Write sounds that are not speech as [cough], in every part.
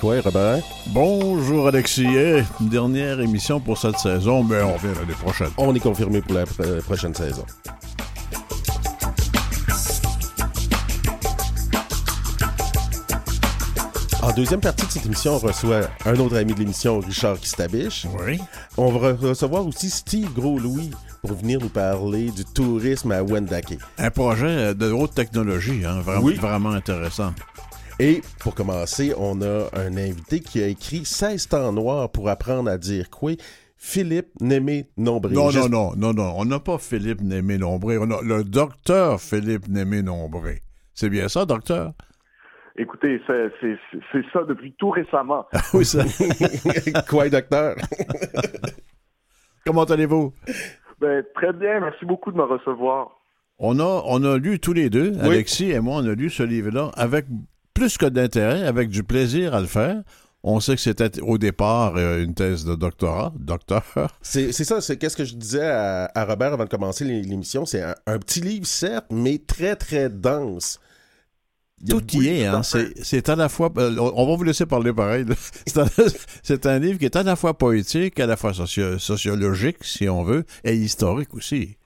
Quoi, Robert? Bonjour Alexis. une dernière émission pour cette saison, mais on revient l'année prochaine. On est confirmé pour la prochaine saison. En deuxième partie de cette émission, on reçoit un autre ami de l'émission, Richard Kistabiche. Oui. On va recevoir aussi Steve Gros-Louis pour venir nous parler du tourisme à Wendake. Un projet de haute technologie, hein, vraiment, vraiment intéressant. Et pour commencer, on a un invité qui a écrit 16 temps noirs pour apprendre à dire quoi? Philippe Némé-Nombré. Non, non, non, non, non. On n'a pas Philippe Némé-Nombré. On a le docteur Philippe Némé-Nombré. C'est bien ça, docteur? Écoutez, c'est ça depuis tout récemment. [laughs] oui, ça. [laughs] Quoi, docteur? [laughs] Comment allez-vous? Ben, très bien, merci beaucoup de me recevoir. On a, on a lu tous les deux, Alexis et moi, on a lu ce livre-là avec plus que d'intérêt, avec du plaisir à le faire. On sait que c'était au départ euh, une thèse de doctorat, docteur. [laughs] C'est ça, c'est qu'est-ce que je disais à, Robert avant de commencer l'émission. C'est un, petit livre, certes, mais très, très dense. Tout y est, hein. C'est à la fois. Euh, on va vous laisser parler pareil. [laughs] C'est un, livre qui est à la fois poétique, à la fois sociologique, si on veut, et historique aussi.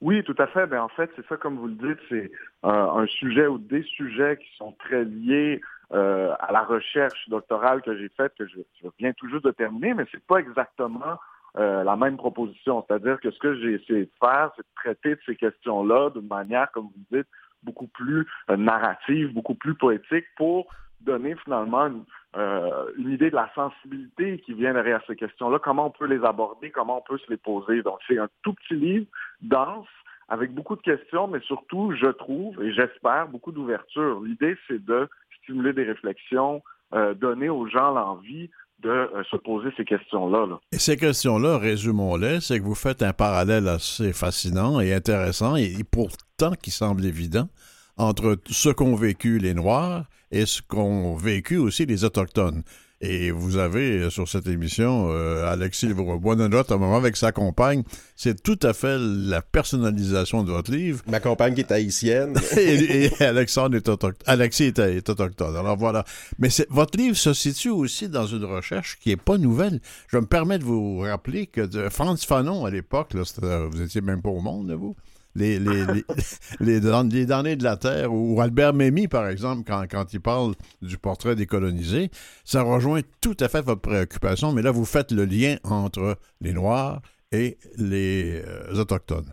Oui, tout à fait. Ben, en fait, c'est ça, comme vous le dites, c'est un sujet ou des sujets qui sont très liés euh, à la recherche doctorale que j'ai faite, que je, viens tout juste de terminer, mais c'est pas exactement euh, la même proposition. C'est-à-dire que ce que j'ai essayé de faire, c'est de traiter de ces questions-là d'une manière, comme vous dites, beaucoup plus euh, narrative, beaucoup plus poétique pour donner finalement une, euh, une, idée de la sensibilité qui vient derrière ces questions-là, comment on peut les aborder, comment on peut se les poser? Donc c'est un tout petit livre dense avec beaucoup de questions, mais surtout, je trouve et j'espère beaucoup d'ouverture. L'idée, c'est de stimuler des réflexions, euh, donner aux gens l'envie de euh, se poser ces questions-là. Et ces questions-là, résumons-les, c'est que vous faites un parallèle assez fascinant et intéressant, et, pourtant qui semble évident, entre ce qu'ont vécu les Noirs et ce qu'ont vécu aussi les Autochtones. Et vous avez euh, sur cette émission euh, Alexis Bonanotte, un moment avec sa compagne. C'est tout à fait la personnalisation de votre livre. Ma compagne qui est haïtienne. [laughs] et, Alexandre est autochtone. Alexis est, autochtone. Alors voilà. Mais votre livre se situe aussi dans une recherche qui n'est pas nouvelle. Je me permets de vous rappeler que de Franz Fanon, à l'époque, vous étiez même pas au monde, vous les, les, [laughs] les, les, damnés de la Terre, ou Albert Memmi, par exemple, quand, quand il parle du portrait décolonisé, ça rejoint tout à fait votre préoccupation, mais là, vous faites le lien entre les Noirs et les euh, Autochtones.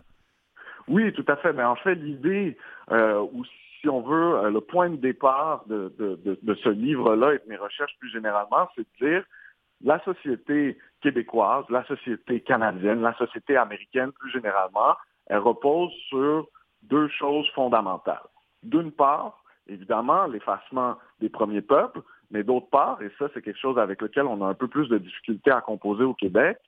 Oui, tout à fait. Mais en fait, l'idée, euh, ou si on veut, euh, le point de départ de, de, de, de ce livre-là et de mes recherches plus généralement, c'est de dire la société québécoise, la société canadienne, la société américaine plus généralement, elle repose sur deux choses fondamentales. D'une part, évidemment, l'effacement des premiers peuples, mais d'autre part, et ça c'est quelque chose avec lequel on a un peu plus de difficulté à composer au Québec,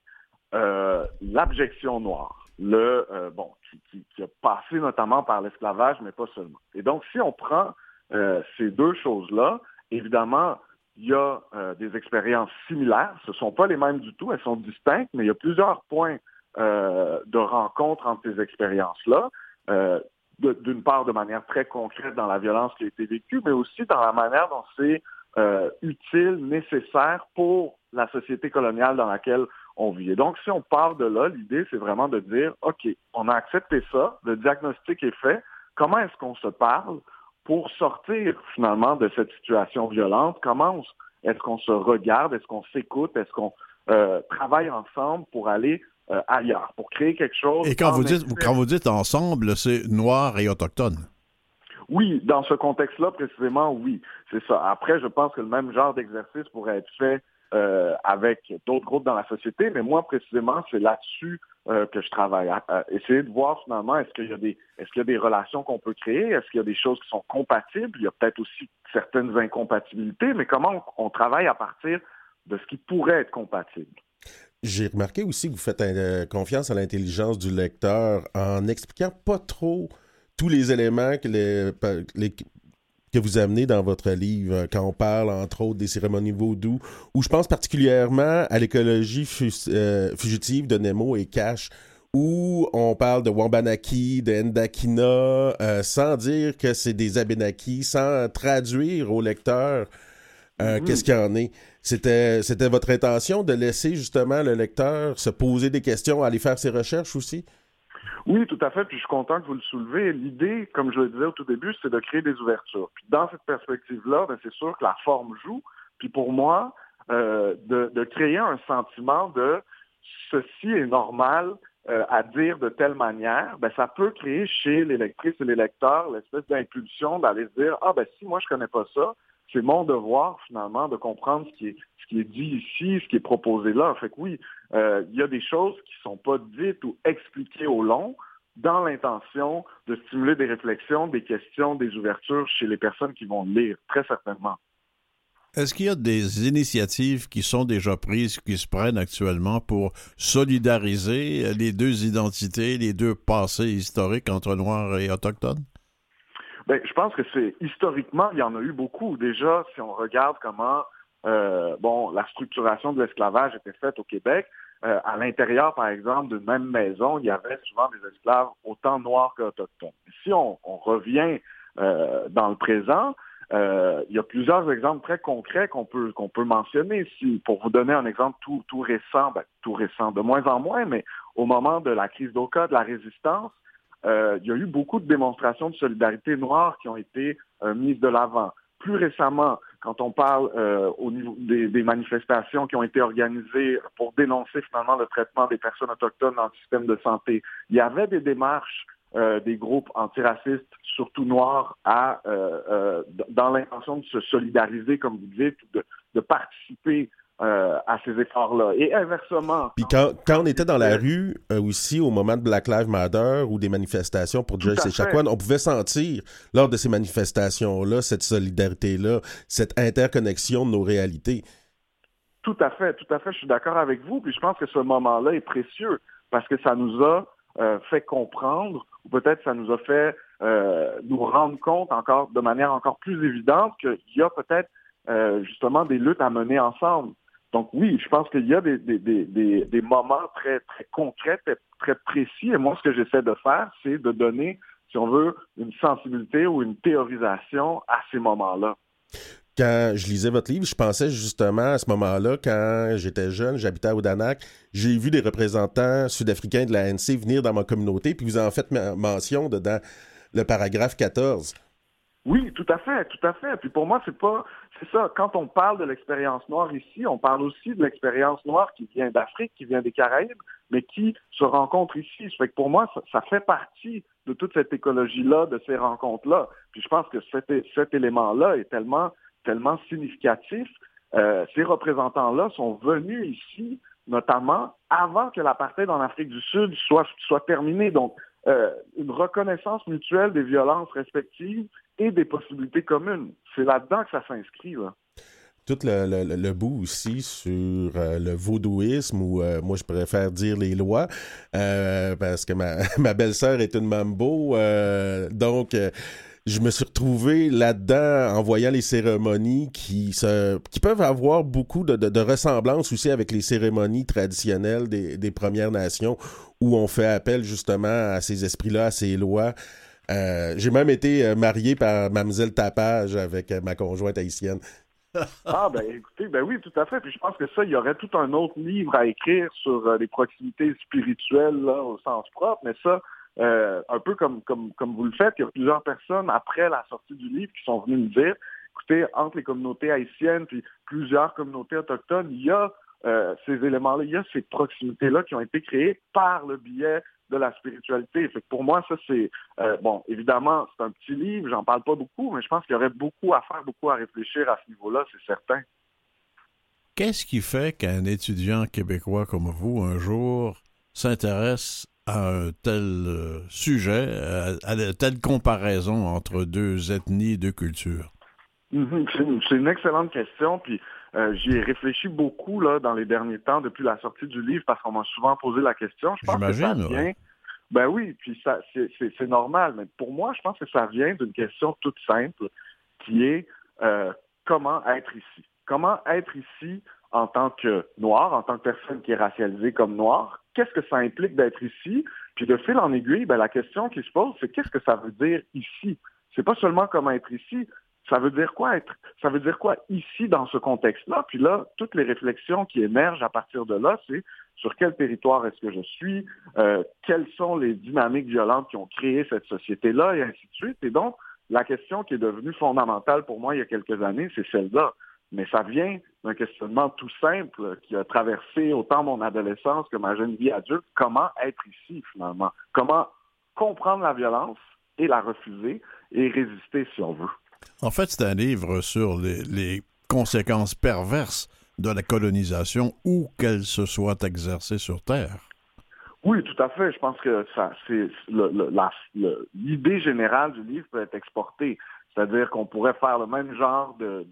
euh, l'abjection noire, le euh, bon, qui, a passé notamment par l'esclavage, mais pas seulement. Et donc, si on prend euh, ces deux choses-là, évidemment, il y a des expériences similaires. Ce ne sont pas les mêmes du tout, elles sont distinctes, mais il y a plusieurs points euh, de rencontres entre ces expériences-là, euh, d'une part de manière très concrète dans la violence qui a été vécue, mais aussi dans la manière dont c'est euh, utile, nécessaire pour la société coloniale dans laquelle on vit. Donc, si on part de là, l'idée, c'est vraiment de dire, OK, on a accepté ça, le diagnostic est fait, comment est-ce qu'on se parle pour sortir finalement de cette situation violente? Comment est-ce qu'on se regarde? Est-ce qu'on s'écoute? Est-ce qu'on travaille ensemble pour aller euh, ailleurs, pour créer quelque chose. Et quand vous, dites, quand vous dites ensemble, c'est noir et autochtone. Oui, dans ce contexte-là, précisément, oui, c'est ça. Après, je pense que le même genre d'exercice pourrait être fait euh, avec d'autres groupes dans la société, mais moi, précisément, c'est là-dessus euh, que je travaille. À, essayer de voir finalement, est-ce qu'il y a des, est-ce qu'il y a des relations qu'on peut créer, est-ce qu'il y a des choses qui sont compatibles, il y a peut-être aussi certaines incompatibilités, mais comment on travaille à partir de ce qui pourrait être compatible? J'ai remarqué aussi que vous faites euh, confiance à l'intelligence du lecteur en expliquant pas trop tous les éléments que, vous amenez dans votre livre, quand on parle entre autres des cérémonies vaudou, où je pense particulièrement à l'écologie euh, fugitive de Nemo et Cash, où on parle de Wambanaki, de Ndakina, euh, sans dire que c'est des Abenaki, sans traduire au lecteur euh, qu'est-ce qu'il y en est? C'était, c'était votre intention de laisser justement le lecteur se poser des questions, aller faire ses recherches aussi? Oui, tout à fait, puis je suis content que vous le soulevez. L'idée, comme je le disais au tout début, c'est de créer des ouvertures. Puis dans cette perspective-là, ben, c'est sûr que la forme joue. Puis pour moi, euh, de, de, créer un sentiment de ceci est normal euh, à dire de telle manière, ben, ça peut créer chez les lectrices et les lecteurs l'espèce d'impulsion d'aller se dire Ah ben si moi je connais pas ça, c'est mon devoir finalement de comprendre ce qui est, dit ici, ce qui est proposé là. Fait que oui, euh, il y a des choses qui ne sont pas dites ou expliquées au long dans l'intention de stimuler des réflexions, des questions, des ouvertures chez les personnes qui vont lire, très certainement. Est-ce qu'il y a des initiatives qui sont déjà prises, qui se prennent actuellement pour solidariser les deux identités, les deux passés historiques entre Noirs et Autochtones? Ben, je pense que c'est historiquement, il y en a eu beaucoup. Déjà, si on regarde comment euh, la structuration de l'esclavage était faite au Québec, euh, à l'intérieur, par exemple, d'une même maison, il y avait souvent des esclaves autant noirs qu'autochtones. Si on, revient euh, dans le présent, il y a plusieurs exemples très concrets qu'on peut peut mentionner. Pour vous donner un exemple tout, tout récent, ben, tout récent, de moins en moins, mais au moment de la crise d'Oka, de la résistance, il y a eu beaucoup de démonstrations de solidarité noire qui ont été euh, mises de l'avant. Plus récemment, quand on parle euh, au niveau des, manifestations qui ont été organisées pour dénoncer finalement le traitement des personnes autochtones dans le système de santé, il y avait des démarches des groupes antiracistes, surtout noirs, à, dans l'intention de se solidariser, comme vous dites, de, de participer euh, à ces efforts-là. Et inversement. Puis quand, quand on était dans la rue euh, aussi, au moment de Black Lives Matter ou des manifestations pour Joyce Echaquan, on pouvait sentir lors de ces manifestations-là cette solidarité-là, cette interconnexion de nos réalités. Tout à fait, tout à fait. Je suis d'accord avec vous. Puis je pense que ce moment-là est précieux parce que ça nous a euh, fait comprendre, ou peut-être ça nous a fait nous rendre compte encore de manière encore plus évidente qu'il y a peut-être justement des luttes à mener ensemble. Donc oui, je pense qu'il y a des, des, des, des, moments très, très concrets, très, précis. Et moi, ce que j'essaie de faire, c'est de donner, si on veut, une sensibilité ou une théorisation à ces moments-là. Quand je lisais votre livre, je pensais justement à ce moment-là, quand j'étais jeune, j'habitais à Odanak, j'ai vu des représentants sud-africains de l'ANC venir dans ma communauté, puis vous en faites mention dedans le paragraphe 14. Oui, tout à fait, tout à fait. Puis pour moi, c'est pas, c'est ça. Quand on parle de l'expérience noire ici, on parle aussi de l'expérience noire qui vient d'Afrique, qui vient des Caraïbes, mais qui se rencontre ici. Ça fait que pour moi, ça, fait partie de toute cette écologie-là, de ces rencontres-là. Puis je pense que cet, cet élément-là est tellement, tellement significatif. Euh, ces représentants-là sont venus ici, notamment avant que l'apartheid en Afrique du Sud soit, soit terminé. Donc, euh, une reconnaissance mutuelle des violences respectives et des possibilités communes. C'est là-dedans que ça s'inscrit. Tout le, bout aussi sur euh, le vaudouisme, ou euh, moi je préfère dire les lois, parce que ma, [laughs] ma belle-sœur est une mambo, donc je me suis retrouvé là-dedans en voyant les cérémonies qui, se, qui peuvent avoir beaucoup de, de, ressemblances aussi avec les cérémonies traditionnelles des, des, Premières Nations où on fait appel justement à ces esprits-là, à ces lois. Euh, j'ai même été euh, marié par Mademoiselle Tapage avec euh, ma conjointe haïtienne. [laughs] ah ben écoutez, ben oui, tout à fait. Puis je pense que ça, il y aurait tout un autre livre à écrire sur les proximités spirituelles au sens propre, mais ça, un peu comme, comme, comme vous le faites, il y a plusieurs personnes après la sortie du livre qui sont venues me dire, écoutez, entre les communautés haïtiennes puis plusieurs communautés autochtones, il y a ces éléments-là, il y a ces proximités-là qui ont été créées par le biais de la spiritualité. Fait que pour moi, ça c'est euh, bon, évidemment, c'est un petit livre, j'en parle pas beaucoup, mais je pense qu'il y aurait beaucoup à faire, beaucoup à réfléchir à ce niveau-là, c'est certain. Qu'est-ce qui fait qu'un étudiant québécois comme vous, un jour, s'intéresse à un tel euh, sujet, à, une telle comparaison entre deux ethnies, deux cultures? Mhm, c'est une, excellente question, puis euh, j'y ai réfléchi beaucoup là, dans les derniers temps depuis la sortie du livre parce qu'on m'a souvent posé la question. Je pense que ça vient... Ben oui, puis ça c'est normal, mais pour moi, je pense que ça vient d'une question toute simple qui est euh, comment être ici? Comment être ici en tant que noir, en tant que personne qui est racialisée comme noire, qu'est-ce que ça implique d'être ici? Puis de fil en aiguille, ben, la question qui se pose, c'est qu'est-ce que ça veut dire ici? C'est pas seulement comment être ici, ça veut dire quoi être, ça veut dire quoi ici dans ce contexte-là? Puis là, toutes les réflexions qui émergent à partir de là, c'est sur quel territoire est-ce que je suis, euh, quelles sont les dynamiques violentes qui ont créé cette société-là, et ainsi de suite. Et donc, la question qui est devenue fondamentale pour moi il y a quelques années, c'est celle-là. Mais ça vient d'un questionnement tout simple qui a traversé autant mon adolescence que ma jeune vie adulte. Comment être ici, finalement? Comment comprendre la violence et la refuser et résister si on veut? En fait, c'est un livre sur les, conséquences perverses de la colonisation où qu'elle se soit exercée sur Terre. Oui, tout à fait. Je pense que c'est l'idée générale du livre peut être exportée. C'est-à-dire qu'on pourrait faire le même genre de,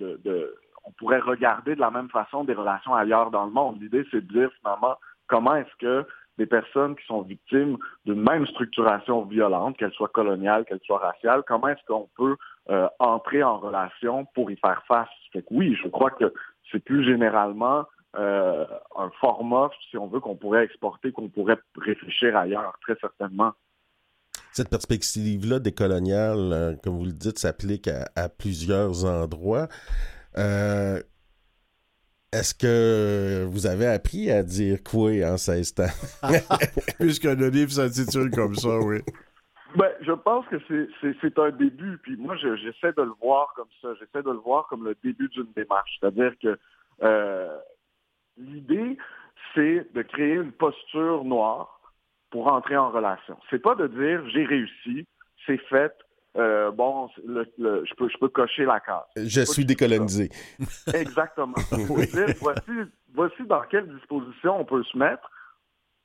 on pourrait regarder de la même façon des relations ailleurs dans le monde. L'idée, c'est de dire finalement comment est-ce que des personnes qui sont victimes d'une même structuration violente, qu'elle soit coloniale, qu'elle soit raciale, comment est-ce qu'on peut euh, entrer en relation pour y faire face? Fait que oui, je crois que c'est plus généralement euh, un format, si on veut, qu'on pourrait exporter, qu'on pourrait réfléchir ailleurs, très certainement. Cette perspective-là décoloniale, euh, comme vous le dites, s'applique à, plusieurs endroits. Est-ce que vous avez appris à dire quoi en 16 ans? [laughs] Puisque le livre s'intitule comme ça, oui. Je pense que c'est un début, puis moi, j'essaie de le voir comme ça. J'essaie de le voir comme le début d'une démarche. C'est-à-dire que euh, l'idée, c'est de créer une posture noire pour entrer en relation. C'est pas de dire j'ai réussi, c'est fait, euh, bon, je, peux, je peux cocher la case. Je suis décolonisé. [laughs] Exactement. [laughs] voici, voici dans quelle disposition on peut se mettre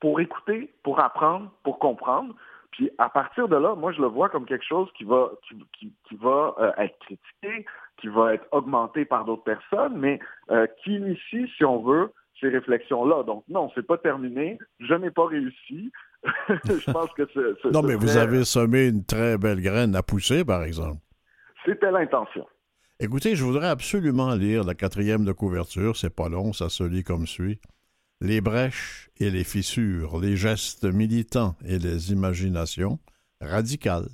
pour écouter, pour apprendre, pour comprendre. Puis à partir de là, moi, je le vois comme quelque chose qui va, qui, va euh, être critiqué, qui va être augmenté par d'autres personnes, mais euh, qui initie, si on veut, ces réflexions-là. Donc non, c'est pas terminé. Je n'ai pas réussi. [laughs] je pense que c'est... Non, mais vous avez semé une très belle graine à pousser, par exemple. C'était l'intention. Écoutez, je voudrais absolument lire la quatrième de couverture. C'est pas long, ça se lit comme suit. Les brèches et les fissures, les gestes militants et les imaginations radicales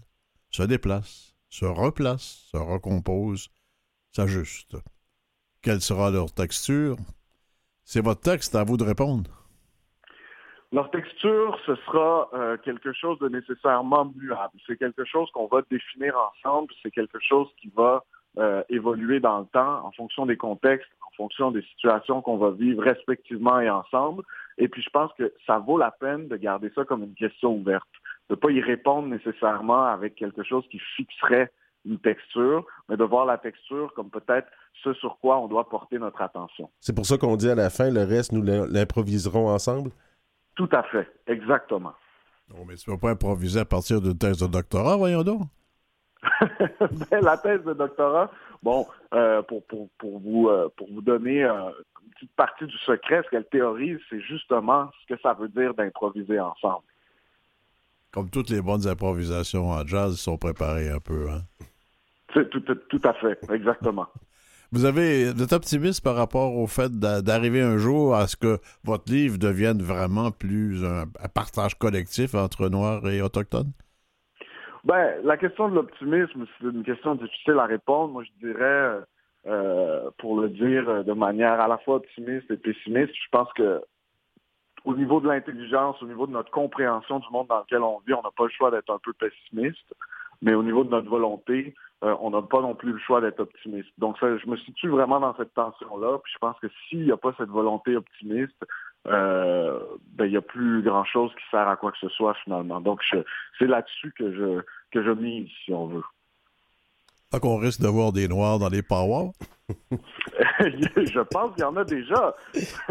se déplacent, se replacent, se recomposent, s'ajustent. Quelle sera leur texture? C'est votre texte, à vous de répondre. Leur texture, ce sera euh, quelque chose de nécessairement muable. C'est quelque chose qu'on va définir ensemble, c'est quelque chose qui va euh, évoluer dans le temps en fonction des contextes, fonction des situations qu'on va vivre respectivement et ensemble. Et puis je pense que ça vaut la peine de garder ça comme une question ouverte, de ne pas y répondre nécessairement avec quelque chose qui fixerait une texture, mais de voir la texture comme peut-être ce sur quoi on doit porter notre attention. C'est pour ça qu'on dit à la fin, le reste, nous l'improviserons ensemble? Tout à fait, exactement. Non, mais tu ne vas pas improviser à partir d'une thèse de doctorat, voyons donc. [laughs] ben, la thèse de doctorat, bon, euh, pour, pour, pour, vous, euh, pour vous donner euh, une petite partie du secret, ce qu'elle théorise, c'est justement ce que ça veut dire d'improviser ensemble. Comme toutes les bonnes improvisations en jazz sont préparées un peu, hein? C'est tout, tout à fait, exactement. [laughs] Vous avez êtes optimiste par rapport au fait d'arriver un jour à ce que votre livre devienne vraiment plus un, partage collectif entre Noirs et Autochtones? Ben, la question de l'optimisme, c'est une question difficile à répondre. Moi, je dirais, euh, pour le dire de manière à la fois optimiste et pessimiste, je pense que au niveau de l'intelligence, au niveau de notre compréhension du monde dans lequel on vit, on n'a pas le choix d'être un peu pessimiste, mais au niveau de notre volonté, euh, on n'a pas non plus le choix d'être optimiste. Donc, je me situe vraiment dans cette tension-là. Puis je pense que s'il n'y a pas cette volonté optimiste, euh, ben, il n'y a plus grand-chose qui sert à quoi que ce soit finalement. Donc, c'est là-dessus que je, que je mise, si on veut. Pas qu'on risque de voir des noirs dans les parois? Je pense qu'il y en a déjà.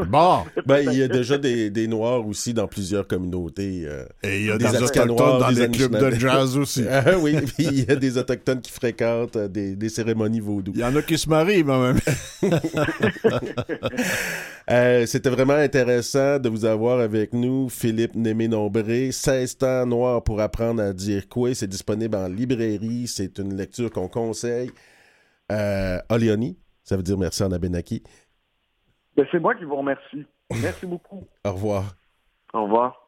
Bon. [laughs] Ben, il y a déjà des, des, Noirs aussi dans plusieurs communautés. Euh, Et il y a des, Autochtones dans les clubs de jazz aussi. [laughs] Ah oui, puis il y a des Autochtones qui fréquentent euh, des, des cérémonies vaudou. Il y en a qui se marient, même. [laughs] euh, C'était vraiment intéressant de vous avoir avec nous, Philippe Némé-Nombré. 16 ans noirs pour apprendre à dire quoi. C'est disponible en librairie. C'est une lecture qu'on conseille. Euh, Olioni, ça veut dire merci en Abenaki. Ben, c'est moi qui vous remercie. Merci beaucoup. [laughs] Au revoir. Au revoir.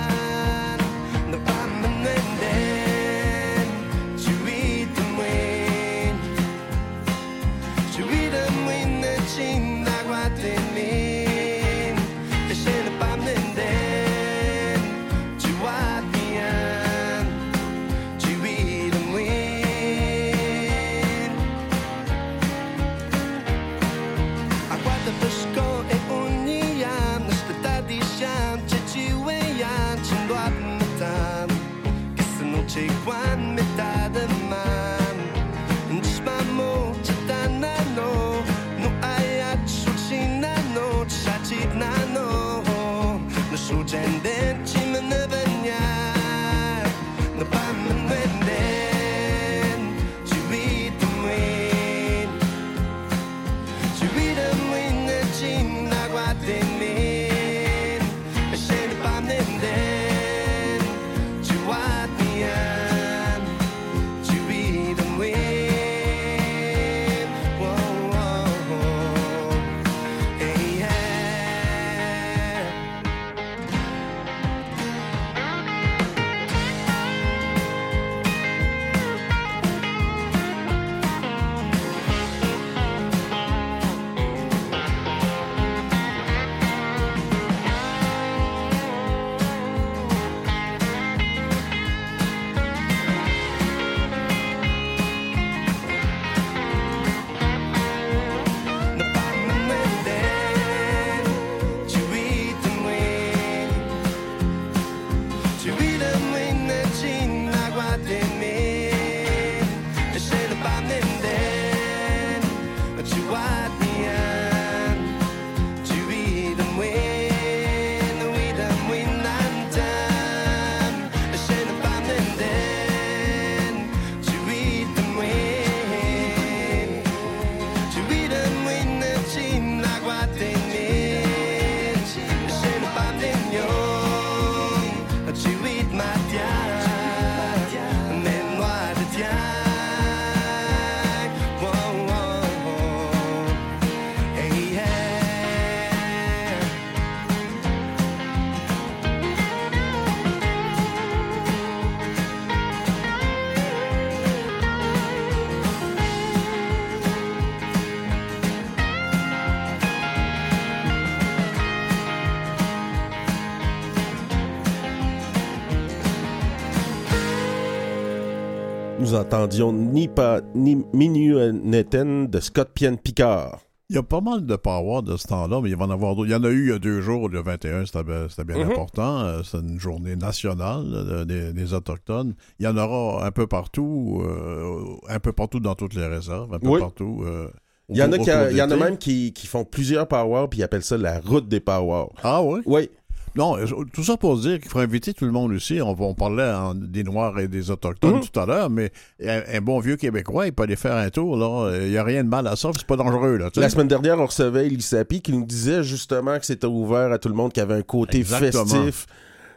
nous entendions ni, pas, ni de Scott Pienne Picard. Il y a pas mal de power de ce temps-là, mais il va en avoir d'autres. Il y en a eu il y a deux jours, le 21, c'était bien mm -hmm. important. Euh, c'est une journée nationale des, des, Autochtones. Il y en aura un peu partout, euh, un peu partout dans toutes les réserves, un peu oui. partout. Euh, il y en a, qui a, il y en a même qui, qui, font plusieurs powers, puis ils appellent ça la route des powers. Ah oui? Oui. Non, tout ça pour dire qu'il faut inviter tout le monde aussi. On, on parlait en, des Noirs et des Autochtones Mhm. tout à l'heure, mais un, un bon vieux Québécois, il peut aller faire un tour. là. Il n'y a rien de mal à ça, c'est pas dangereux. Là. La semaine dernière, on recevait Elissapi qui nous disait justement que c'était ouvert à tout le monde, qui avait un côté Exactement. festif.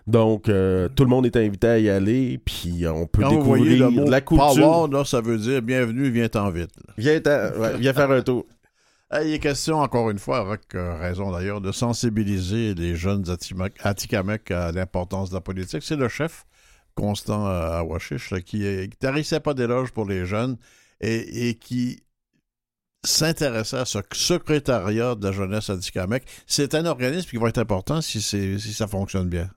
Donc, euh, tout le monde est invité à y aller, puis on peut Quand vous voyez découvrir le mot la culture. power, là, ça veut dire bienvenue, vite. Viens, t'en- ouais, viens faire un tour. Euh, Il est question, encore une fois, avec euh, raison d'ailleurs, de sensibiliser les jeunes Atikamekw à l'importance de la politique. C'est le chef constant euh, à Washish là, qui, est- qui tarissait pas d'éloges pour les jeunes et, qui s'intéressait à ce secrétariat de la jeunesse Atikamekw. C'est un organisme qui va être important si, ça fonctionne bien.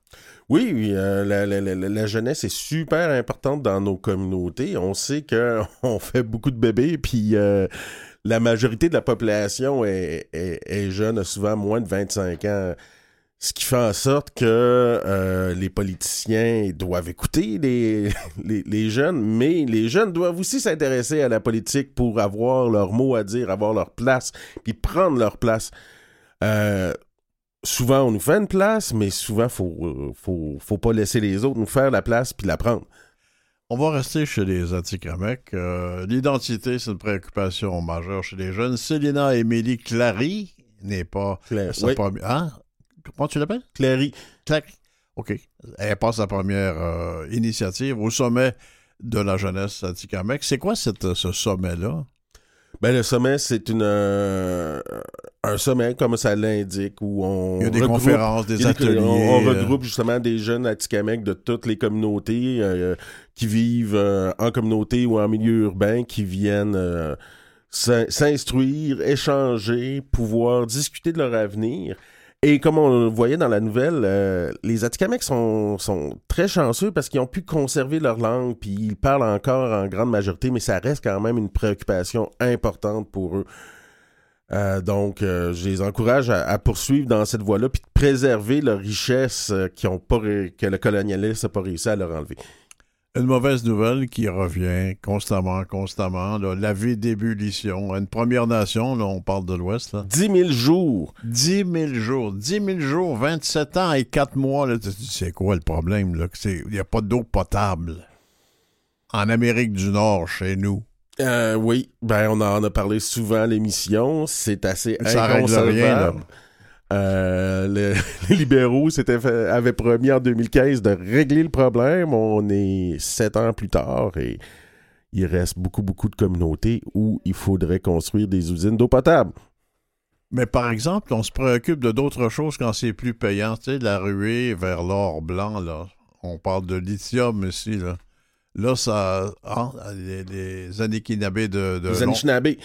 Oui, oui, euh, la, jeunesse est super importante dans nos communautés. On sait qu'on [laughs] fait beaucoup de bébés, puis la majorité de la population est, jeune, souvent moins de 25 ans. Ce qui fait en sorte que euh, les politiciens doivent écouter [laughs] les, jeunes, mais les jeunes doivent aussi s'intéresser à la politique pour avoir leur mot à dire, avoir leur place, puis prendre leur place. Euh, souvent, on nous fait une place, mais souvent, faut, euh, faut, faut pas laisser les autres nous faire la place puis la prendre. On va rester chez les Atikamekw. Euh, L'identité, c'est une préoccupation majeure chez les jeunes. Célina Émilie Clary n'est pas... Claire, oui, pas- hein? Comment tu l'appelles? Clary. Clary. OK. Elle passe la première euh, initiative au sommet de la jeunesse Atikamekw. C'est quoi cette, ce sommet-là? Ben, le sommet, c'est une euh, un sommet, comme ça l'indique, où on. Il y a des regroupe- conférences, des ateliers. on, on euh, regroupe justement des jeunes Atikamekw de toutes les communautés euh, qui vivent euh, en communauté ou en milieu urbain, qui viennent euh, s'in- s'instruire, échanger, pouvoir discuter de leur avenir. Et comme on le voyait dans la nouvelle, euh, les Atikamekw sont, très chanceux parce qu'ils ont pu conserver leur langue, puis ils parlent encore en grande majorité, mais ça reste quand même une préoccupation importante pour eux. Euh, donc, euh, je les encourage à, poursuivre dans cette voie-là, puis de préserver leur richesse ont pas que le colonialisme n'a pas réussi à leur enlever. Une mauvaise nouvelle qui revient constamment, constamment. là, la vie d'ébullition. Une Première Nation, là, on parle de l'Ouest. là. 10 000 jours. 10 000 jours. 10 000 jours, 27 ans et 4 mois. là. Tu dis, C'est quoi le problème? Il n'y a pas d'eau potable. En Amérique du Nord, chez nous. Euh, oui, ben on en a parlé souvent à l'émission. C'est assez Ça règle rien, là. Euh, le- [laughs] les libéraux s'étaient fait- avaient promis en 2015 de régler le problème. On est sept ans plus tard et il reste beaucoup, beaucoup de communautés où il faudrait construire des usines d'eau potable. Mais par exemple, on se préoccupe de d'autres choses quand c'est plus payant. Tu sais, la ruée vers l'or blanc, là. On parle de lithium ici, là. Là, ça. ah, les, les de. de Les.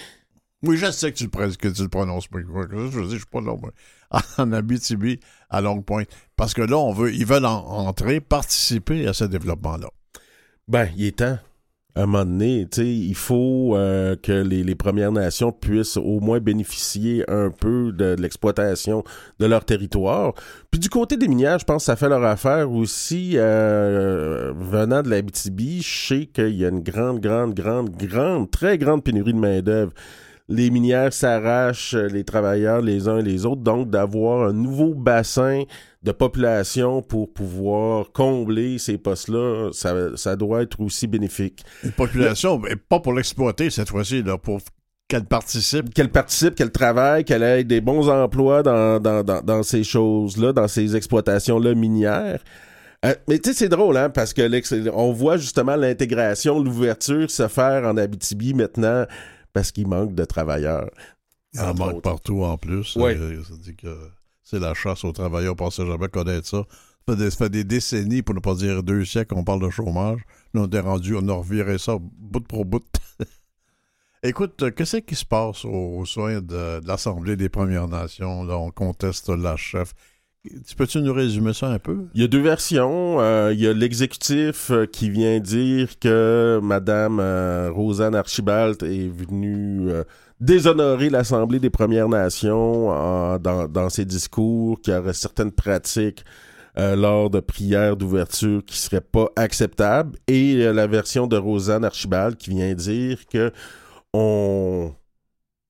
Oui, je sais que tu le, que tu le prononces pas. Je dire, je suis pas là, moi. [laughs] En Abitibi, à Longue Pointe. Parce que là, on veut, ils veulent en- entrer, participer à ce développement-là. Ben, il est temps. À un moment donné, il faut euh, que les, Premières Nations puissent au moins bénéficier un peu de, de l'exploitation de leur territoire. Puis du côté des minières, je pense que ça fait leur affaire aussi. euh, venant de l'Abitibi, je sais qu'il y a une grande, grande, grande, grande, très grande pénurie de main-d'œuvre. Les minières s'arrachent euh, les travailleurs les uns et les autres, donc d'avoir un nouveau bassin de population pour pouvoir combler ces postes-là, ça, ça doit être aussi bénéfique. Une population, mais pas pour l'exploiter cette fois-ci, là, pour qu'elle participe. Qu'elle participe, qu'elle travaille, qu'elle ait des bons emplois dans, dans, dans, dans ces choses-là, dans ces exploitations-là minières. Euh, mais tu sais, c'est drôle, hein, parce que on voit justement l'intégration, l'ouverture se faire en Abitibi maintenant parce qu'il manque de travailleurs. Il en manque autres. partout en plus. Ouais. Ça dit que c'est la chasse aux travailleurs. On pensait jamais connaître ça. Ça fait, des, ça fait des décennies, pour ne pas dire deux siècles, qu'on parle de chômage. Là, on est rendu, on a reviré ça bout pour bout. [laughs] Écoute, euh, qu'est-ce qui se passe au, au sein de, de l'Assemblée des Premières Nations? Là, on conteste la chef. Tu peux-tu nous résumer ça un peu? Il y a deux versions. Euh, il y a l'exécutif euh, qui vient dire que Madame euh, Rosanne Archibald est venue déshonorer l'Assemblée des Premières Nations dans, ses discours, qu'il y aurait certaines pratiques lors de prières d'ouverture qui seraient pas acceptables. Et la version de Rosanne Archibald qui vient dire que on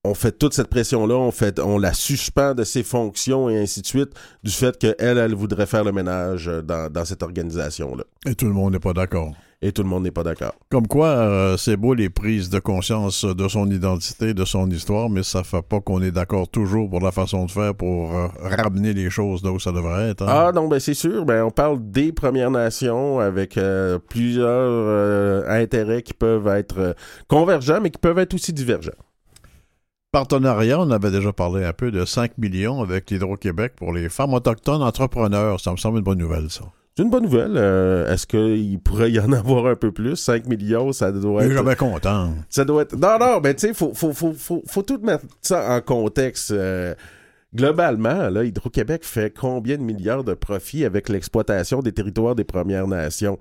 on fait toute cette pression-là, on, fait, on la suspend de ses fonctions et ainsi de suite, du fait qu'elle, elle voudrait faire le ménage euh, dans, dans cette organisation-là. Et tout le monde n'est pas d'accord. Et tout le monde n'est pas d'accord. Comme quoi, euh, c'est beau les prises de conscience de son identité, de son histoire, mais ça fait pas qu'on est d'accord toujours pour la façon de faire pour euh, ramener les choses là où ça devrait être. hein. Ah non, ben c'est sûr, ben on parle des Premières Nations avec euh, plusieurs intérêts qui peuvent être convergents, mais qui peuvent être aussi divergents. Partenariat, on avait déjà parlé un peu de 5 millions avec l'Hydro-Québec pour les femmes autochtones entrepreneurs. Ça me semble une bonne nouvelle, ça. C'est une bonne nouvelle. euh, Est-ce qu'il pourrait y en [laughs] avoir un peu plus? 5 millions, ça doit Je être... suis jamais content. Ça doit être. Non, non, mais tu sais, faut, faut, faut, faut, faut tout mettre ça en contexte. euh, globalement, là, Hydro-Québec fait combien de milliards de profits avec l'exploitation des territoires des Premières Nations?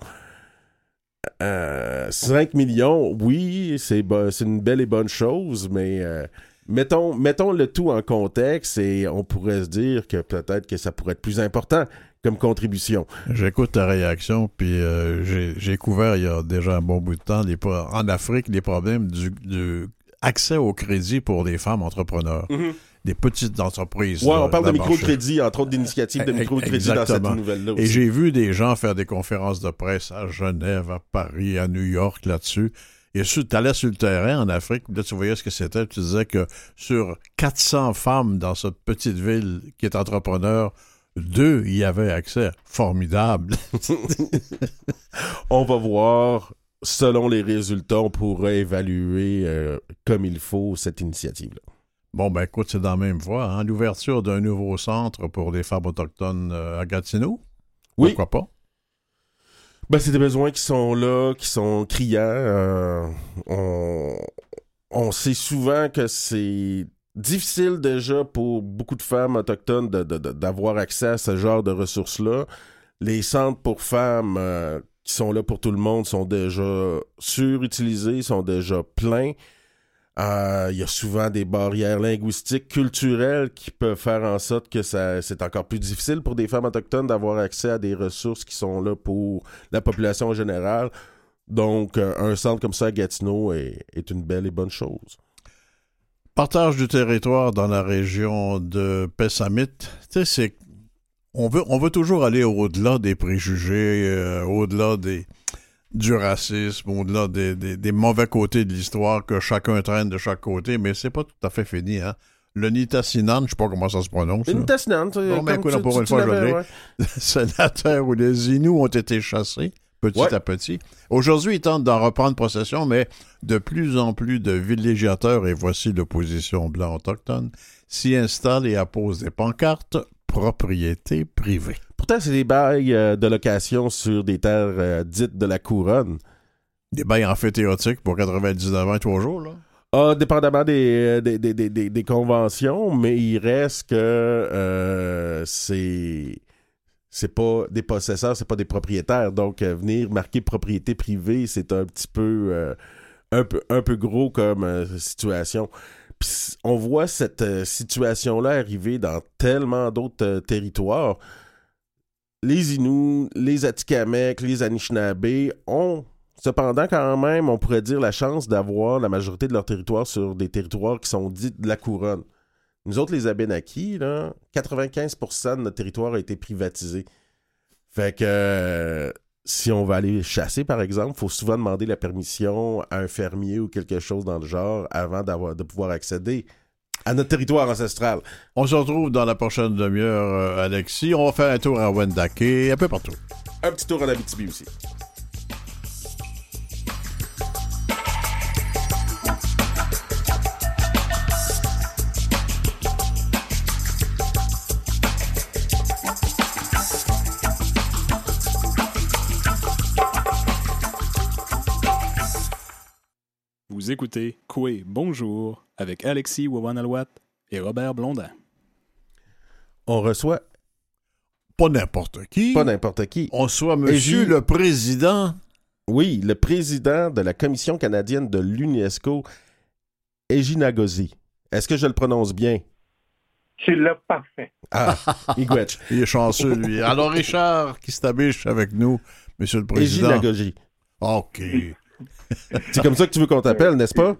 Euh, 5 millions, oui, c'est une belle et bonne chose, mais euh, mettons, mettons le tout en contexte et on pourrait se dire que peut-être que ça pourrait être plus important comme contribution. J'écoute ta réaction, puis euh, j'ai couvert il y a déjà un bon bout de temps les en Afrique les problèmes du, du accès au crédit pour les femmes entrepreneurs, des petites entreprises. Ouais, on parle de microcrédit, entre autres d'initiatives de Eh, microcrédit dans cette nouvelle-là Et j'ai vu des gens faire des conférences de presse à Genève, à Paris, à New York là-dessus. Et tu allais sur le terrain en Afrique, là tu voyais ce que c'était, tu disais que sur 400 femmes dans cette petite ville qui est entrepreneur, deux y avaient accès. Formidable. [laughs] on va voir. Selon les résultats, on pourrait évaluer euh, comme il faut cette initiative-là. Bon, ben écoute, c'est dans la même voie. Hein? L'ouverture d'un nouveau centre pour les femmes autochtones euh, à Gatineau? Oui. Pourquoi pas? Ben, c'est des besoins qui sont là, qui sont criants. Euh, on, on sait souvent que c'est difficile déjà pour beaucoup de femmes autochtones d'avoir accès à ce genre de ressources-là. Les centres pour femmes euh, qui sont là pour tout le monde sont déjà surutilisés, sont déjà pleins. Euh, il y a souvent des barrières linguistiques, culturelles qui peuvent faire en sorte que c'est encore plus difficile pour des femmes autochtones d'avoir accès à des ressources qui sont là pour la population en général. Donc, euh, un centre comme ça à Gatineau est, une belle et bonne chose. Partage du territoire dans la région de Pessamit, c'est on veut, on veut toujours aller au-delà des préjugés, euh, au-delà des, du racisme, au-delà des, des, mauvais côtés de l'histoire que chacun traîne de chaque côté, mais c'est pas tout à fait fini, hein. Le Nitassinan, je sais pas comment ça se prononce. Le Nitassinan, bon, ben, écoute, pour une fois, je la [laughs] terre où les Inuits ont été chassés petit à petit. Aujourd'hui, ils tentent d'en reprendre possession, mais de plus en plus de villégiateurs, et voici l'opposition blanc autochtone, s'y installent et apposent des pancartes propriété privée. Pourtant, c'est des bails euh, de location sur des terres euh, dites de la couronne. Des bails amphithéotiques pour 99 ans et 3 jours, là? Ah, dépendamment des, des, des, conventions, mais il reste que euh, c'est c'est pas des possesseurs, c'est pas des propriétaires. Donc, euh, venir marquer propriété privée, c'est un petit peu, euh, un peu, un peu gros comme euh, situation. Puis, on voit cette situation-là arriver dans tellement d'autres territoires. Les Inuits, les Atikamekw, les Anishinaabe ont cependant quand même, on pourrait dire, la chance d'avoir la majorité de leur territoire sur des territoires qui sont dits de la couronne. Nous autres, les Abénakis, 95% de notre territoire a été privatisé. Fait que euh, si on va aller chasser, par exemple, il faut souvent demander la permission à un fermier ou quelque chose dans le genre avant de pouvoir accéder à notre territoire ancestral. On se retrouve dans la prochaine demi-heure, euh, Alexis. On va faire un tour à Wendake, un peu partout. Un petit tour en Abitibi aussi. Vous écoutez Coué Bonjour avec Alexis Wawanalwat et Robert Blondin. On reçoit pas n'importe qui. Pas n'importe qui. On reçoit monsieur le président. Oui, le président de la Commission canadienne de l'UNESCO, Ejinagozi. Est-ce que je le prononce bien? C'est le parfait. Ah, [laughs] Igwetch. Il est chanceux, lui. Alors, Richard, qui s'abiche avec nous, monsieur le président. Ejinagozi. OK. C'est comme ça que tu veux qu'on t'appelle, n'est-ce pas?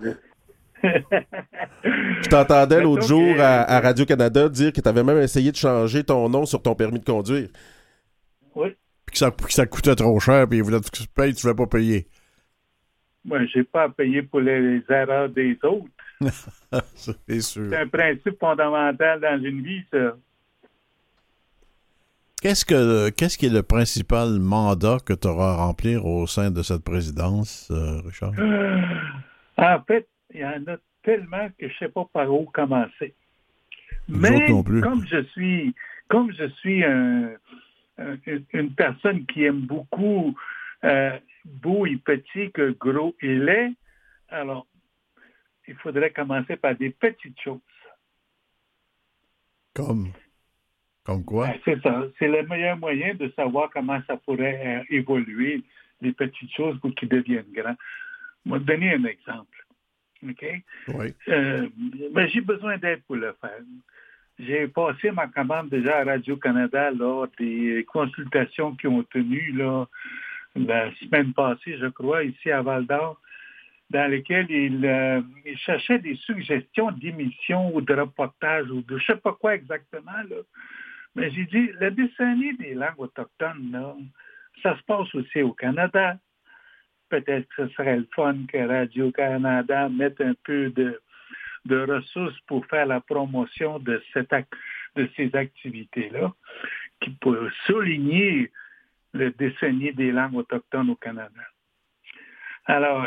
Je t'entendais l'autre jour à, Radio-Canada dire que tu avais même essayé de changer ton nom sur ton permis de conduire. Oui. Puis que ça, ça coûtait trop cher, puis il voulait que tu payes, tu ne voulais pas payer. Moi, je n'ai pas à payer pour les, erreurs des autres. [laughs] c'est sûr. C'est un principe fondamental dans une vie, ça. Qu'est-ce que qu'est-ce qui est le principal mandat que tu auras à remplir au sein de cette présidence, euh, Richard? Euh, en fait, il y en a tellement que je ne sais pas par où commencer. Mais comme je suis comme je suis une personne qui aime beaucoup euh, beau et petit que gros et laid, alors il faudrait commencer par des petites choses. Comme? Comme quoi? Ben, c'est ça. C'est le meilleur moyen de savoir comment ça pourrait euh, évoluer, les petites choses pour qu'ils deviennent grands. Je vais te donner un exemple. OK? Oui. Euh, ben, j'ai besoin d'aide pour le faire. J'ai passé ma commande déjà à Radio-Canada lors des consultations qui ont tenu là, la semaine passée, je crois, ici à Val d'Or, dans lesquelles ils, euh, cherchaient des suggestions d'émissions ou de reportages ou de je ne sais pas quoi exactement. Là. Mais j'ai dit, la décennie des langues autochtones, ça se passe aussi au Canada. Peut-être que ce serait le fun que Radio-Canada mette un peu de, ressources pour faire la promotion de, cette, de ces activités-là. qui peut souligner le décennie des langues autochtones au Canada. Alors,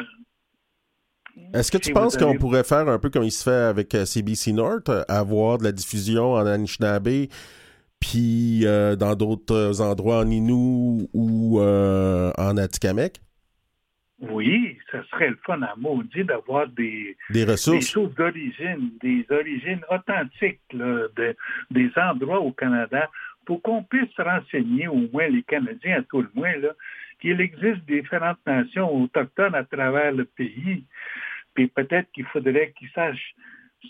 est-ce que tu penses qu'on pourrait faire un peu comme il se fait avec CBC North, avoir de la diffusion en Anishinaabe, puis dans d'autres endroits en Innu ou en Atikamekw? Oui, ce serait le fun à maudit d'avoir des, des ressources. Des choses d'origine, des origines authentiques de, des endroits au Canada pour qu'on puisse renseigner, au moins les Canadiens à tout le moins, qu'il existe différentes nations autochtones à travers le pays. Puis peut-être qu'il faudrait qu'ils sachent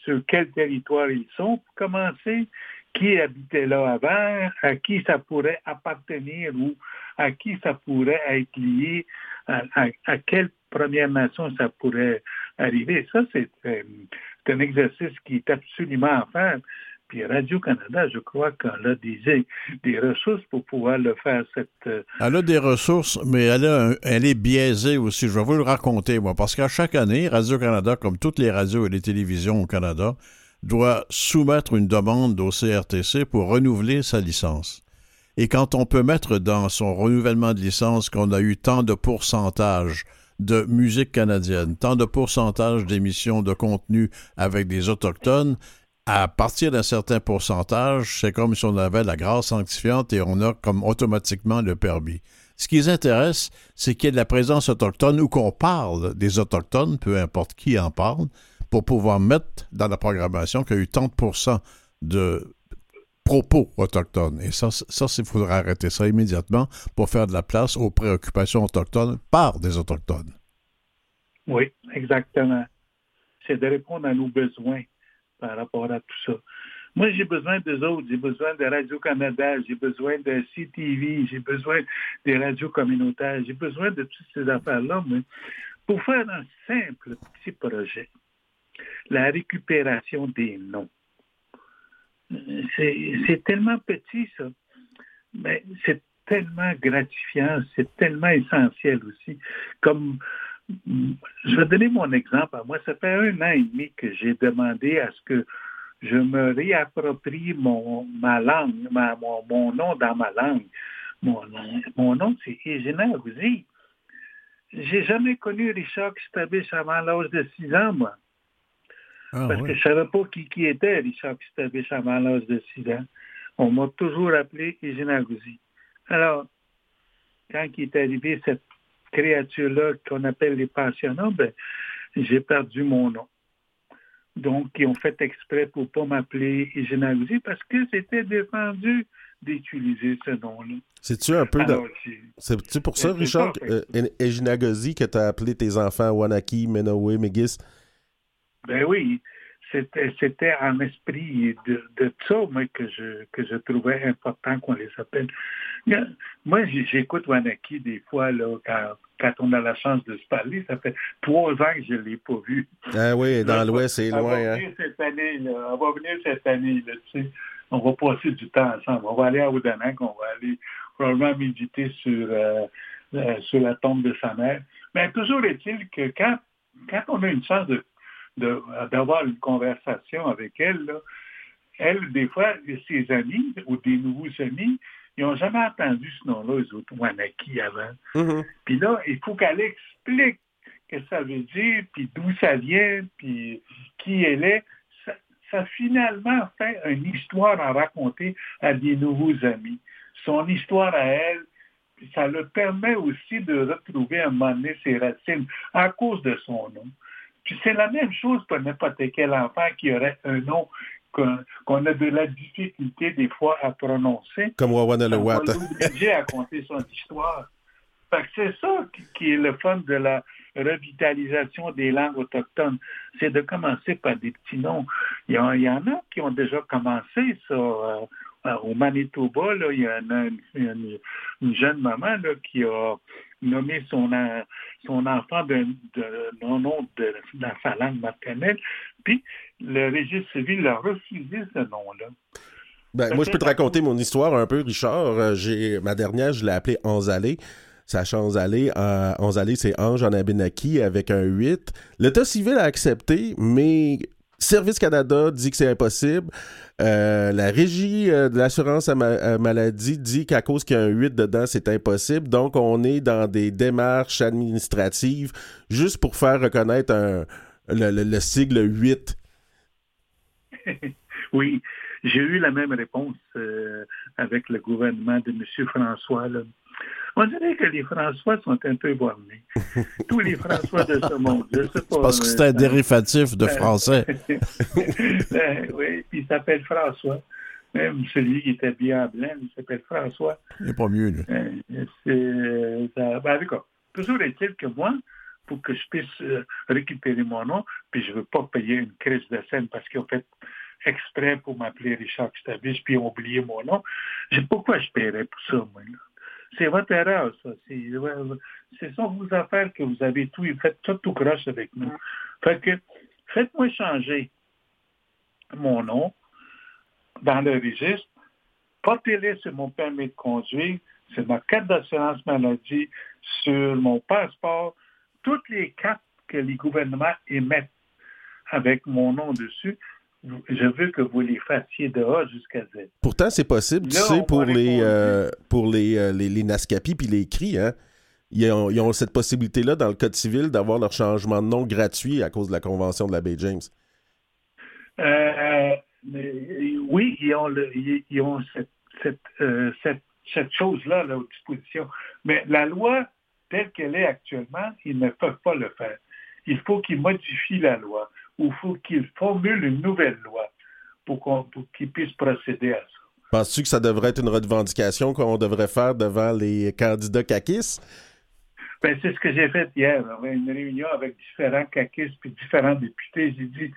sur quel territoire ils sont pour commencer, qui habitait là avant, à qui ça pourrait appartenir ou à qui ça pourrait être lié à, quelle Première Nation ça pourrait arriver. Ça, c'est euh, un exercice qui est absolument à faire. Puis Radio-Canada, je crois qu'elle a des, des ressources pour pouvoir le faire. Cette, euh, Elle a des ressources, mais elle, elle est biaisée aussi. Je vais vous le raconter, moi, parce qu'à chaque année, Radio-Canada, comme toutes les radios et les télévisions au Canada, doit soumettre une demande au CRTC pour renouveler sa licence. Et quand on peut mettre dans son renouvellement de licence qu'on a eu tant de pourcentage de musique canadienne, tant de pourcentage d'émissions de contenu avec des autochtones, à partir d'un certain pourcentage, c'est comme si on avait la grâce sanctifiante et on a comme automatiquement le permis. Ce qui les intéresse, c'est qu'il y ait de la présence autochtone ou qu'on parle des autochtones, peu importe qui en parle, pour pouvoir mettre dans la programmation qu'il y a eu tant de pourcents de propos autochtones. Et ça, ça il faudra arrêter ça immédiatement pour faire de la place aux préoccupations autochtones par des autochtones. Oui, exactement. C'est de répondre à nos besoins par rapport à tout ça. Moi, j'ai besoin des autres. J'ai besoin de Radio-Canada, j'ai besoin de CTV, j'ai besoin des radios communautaires, j'ai besoin de toutes ces affaires-là. Mais pour faire un simple petit projet, la récupération des noms, c'est tellement petit, ça. Mais c'est tellement gratifiant, c'est tellement essentiel aussi. Comme je vais donner mon exemple à moi. Ça fait un an et demi que j'ai demandé à ce que je me réapproprie mon, ma langue, mon, nom dans ma langue. Mon, mon nom, c'est Égéna Je J'ai jamais connu Richard Kistabich avant l'âge de 6 ans, moi. Ah, Parce que je ne savais pas qui, qui était Richard Kistabich avant l'âge de 6 ans. On m'a toujours appelé Égéna Alors, quand il est arrivé cette créature-là qu'on appelle les pensionnats, ben, j'ai perdu mon nom. Donc, ils ont fait exprès pour ne pas m'appeler Égénagosi parce que c'était défendu d'utiliser ce nom-là. C'est-tu un peu C'est-tu pour ça, Richard, euh, que tu as appelé tes enfants Wanaki, Menowe, Megis? Ben oui c'était un esprit de, de, ça moi, que je, que je trouvais important qu'on les appelle. Moi, j'écoute Wanaki des fois là, quand, quand, on a la chance de se parler. Ça fait trois ans que je ne l'ai pas vu. Ah oui, dans l'Ouest, c'est loin. On va venir cette année. Là, on va venir cette année. Là, tu sais. On va passer du temps ensemble. On va aller à Oudanak, on va aller probablement méditer sur, euh, euh, sur la tombe de sa mère. Mais toujours est-il que quand, quand on a une chance de d'avoir une conversation avec elle. Elle, des fois, ses amis ou des nouveaux amis, ils n'ont jamais entendu ce nom-là, les autres Wanaki avant. Mm-hmm. Puis là, il faut qu'elle explique ce que ça veut dire, puis d'où ça vient, puis qui elle est. Ça, ça finalement fait une histoire à raconter à des nouveaux amis. Son histoire à elle, ça le permet aussi de retrouver un moment donné ses racines à cause de son nom. Puis c'est la même chose pour n'importe quel enfant qui aurait un nom qu'on a de la difficulté des fois à prononcer. Comme Wawan On à compter son histoire. c'est ça qui est le fun de la revitalisation des langues autochtones. C'est de commencer par des petits noms. Il y, en a qui ont déjà commencé ça. Euh, au Manitoba, il y a une, jeune maman qui a nommé son, son enfant de, nom de, dans sa langue maternelle, puis le registre civil a refusé ce nom-là. Ben, moi, je peux te raconter mon histoire un peu, Richard. Euh, j'ai ma dernière, je l'ai appelée Anzalé. Sacha Anzalé. Euh, c'est Ange en Abenaki avec un 8. L'État civil a accepté, mais Service Canada dit que c'est impossible. Euh, la régie euh, de l'assurance maladie dit qu'à cause qu'il y a un 8 dedans, c'est impossible. Donc, on est dans des démarches administratives juste pour faire reconnaître le, sigle 8. [laughs] oui, j'ai eu la même réponse euh, avec le gouvernement de M. François. On dirait que les François sont un peu bornés. [laughs] Tous les François de ce monde. Parce que c'est un euh, dérivatif de français. [laughs] Ben oui, puis il s'appelle François. Même celui qui était bien blanc, il s'appelle François. Il n'est pas mieux, lui. Euh, c'est, ça, ben, Toujours est-il que moi, pour que je puisse euh, récupérer mon nom, puis je ne veux pas payer une crise de scène parce qu'ils ont fait exprès pour m'appeler Richard Stabis, puis ont oublié mon nom. Pourquoi je paierais pour ça, moi? Là? C'est votre erreur, ça. C'est ça vos affaires que vous avez tout, faites tout tout croche avec nous. Fait que, faites-moi changer mon nom dans le registre, portez-le sur mon permis de conduire, sur ma carte d'assurance maladie, sur mon passeport, toutes les cartes que les gouvernements émettent avec mon nom dessus, je veux que vous les fassiez de A jusqu'à Z. Pourtant, c'est possible, tu sais, pour les, euh, pour les, euh, les, les, NASCAPI puis les CRI, hein? Ils ont, cette possibilité-là dans le Code civil d'avoir leur changement de nom gratuit à cause de la Convention de la baie James. Euh, oui, ils ont, ils ont cette, cette, chose-là là, aux dispositions. Mais la loi, telle qu'elle est actuellement, ils ne peuvent pas le faire. Il faut qu'ils modifient la loi ou faut qu'il formule une nouvelle loi pour qu'on qu'il puisse procéder à ça. Penses-tu que ça devrait être une revendication qu'on devrait faire devant les candidats CACIS? Ben, c'est ce que j'ai fait hier. On une réunion avec différents CACIS puis différents députés. J'ai dit,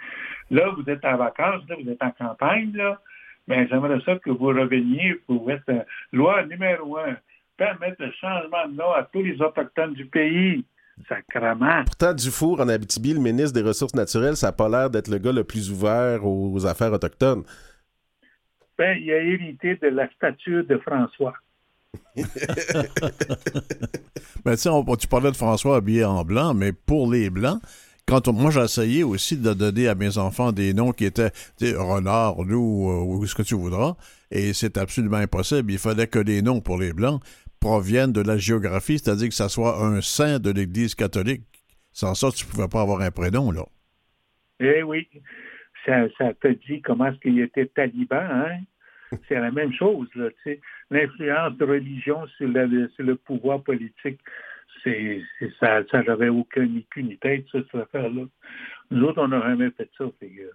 là, vous êtes en vacances, là, vous êtes en campagne, là, mais ben, j'aimerais ça que vous reveniez pour mettre euh, loi numéro un, permettre le changement de nom à tous les Autochtones du pays. Sacrement. Pourtant, Dufour, en Abitibi, le ministre des Ressources naturelles, ça n'a pas l'air d'être le gars le plus ouvert aux affaires autochtones. Ben, il a hérité de la statue de François. [laughs] ben, tu tu parlais de François habillé en blanc, mais pour les Blancs, quand moi j'ai essayé aussi de donner à mes enfants des noms qui étaient renard, loup euh, ou ce que tu voudras, et c'est absolument impossible. Il fallait que les noms pour les blancs proviennent de la géographie, c'est-à-dire que ça soit un saint de l'Église catholique. Sans ça, tu ne pouvais pas avoir un prénom, là. Eh oui. Ça, ça te dit comment est-ce qu'il était taliban, hein? C'est la même chose, là, tu sais. L'influence de religion sur, le pouvoir politique, c'est, ça, ça n'avait aucun ni ni tête, ça, cette affaire-là. Nous autres, on n'aurait jamais fait ça, figure.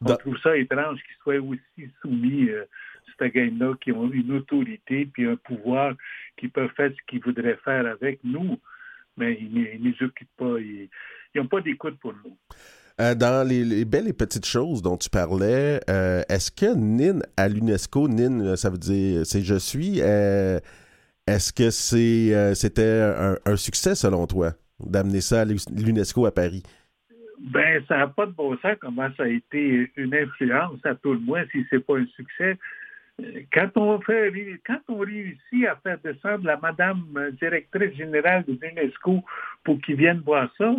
On trouve ça étrange qu'ils soient aussi soumis euh, gang-là qui ont une autorité puis un pouvoir qui peuvent faire ce qu'ils voudraient faire avec nous, mais ils ne nous occupent pas. Ils n'ont pas d'écoute pour nous. Euh, dans les, belles et petites choses dont tu parlais, euh, est-ce que NIN à l'UNESCO, NIN, ça veut dire c'est je suis, euh, est-ce que c'est, c'était un, succès selon toi d'amener ça à l'UNESCO à Paris? Ben, ça n'a pas de bon sens comment ça a été une influence, à tout le moins, si c'est pas un succès. Quand on, fait, quand on réussit à faire descendre la madame directrice générale de l'UNESCO pour qu'il vienne voir ça,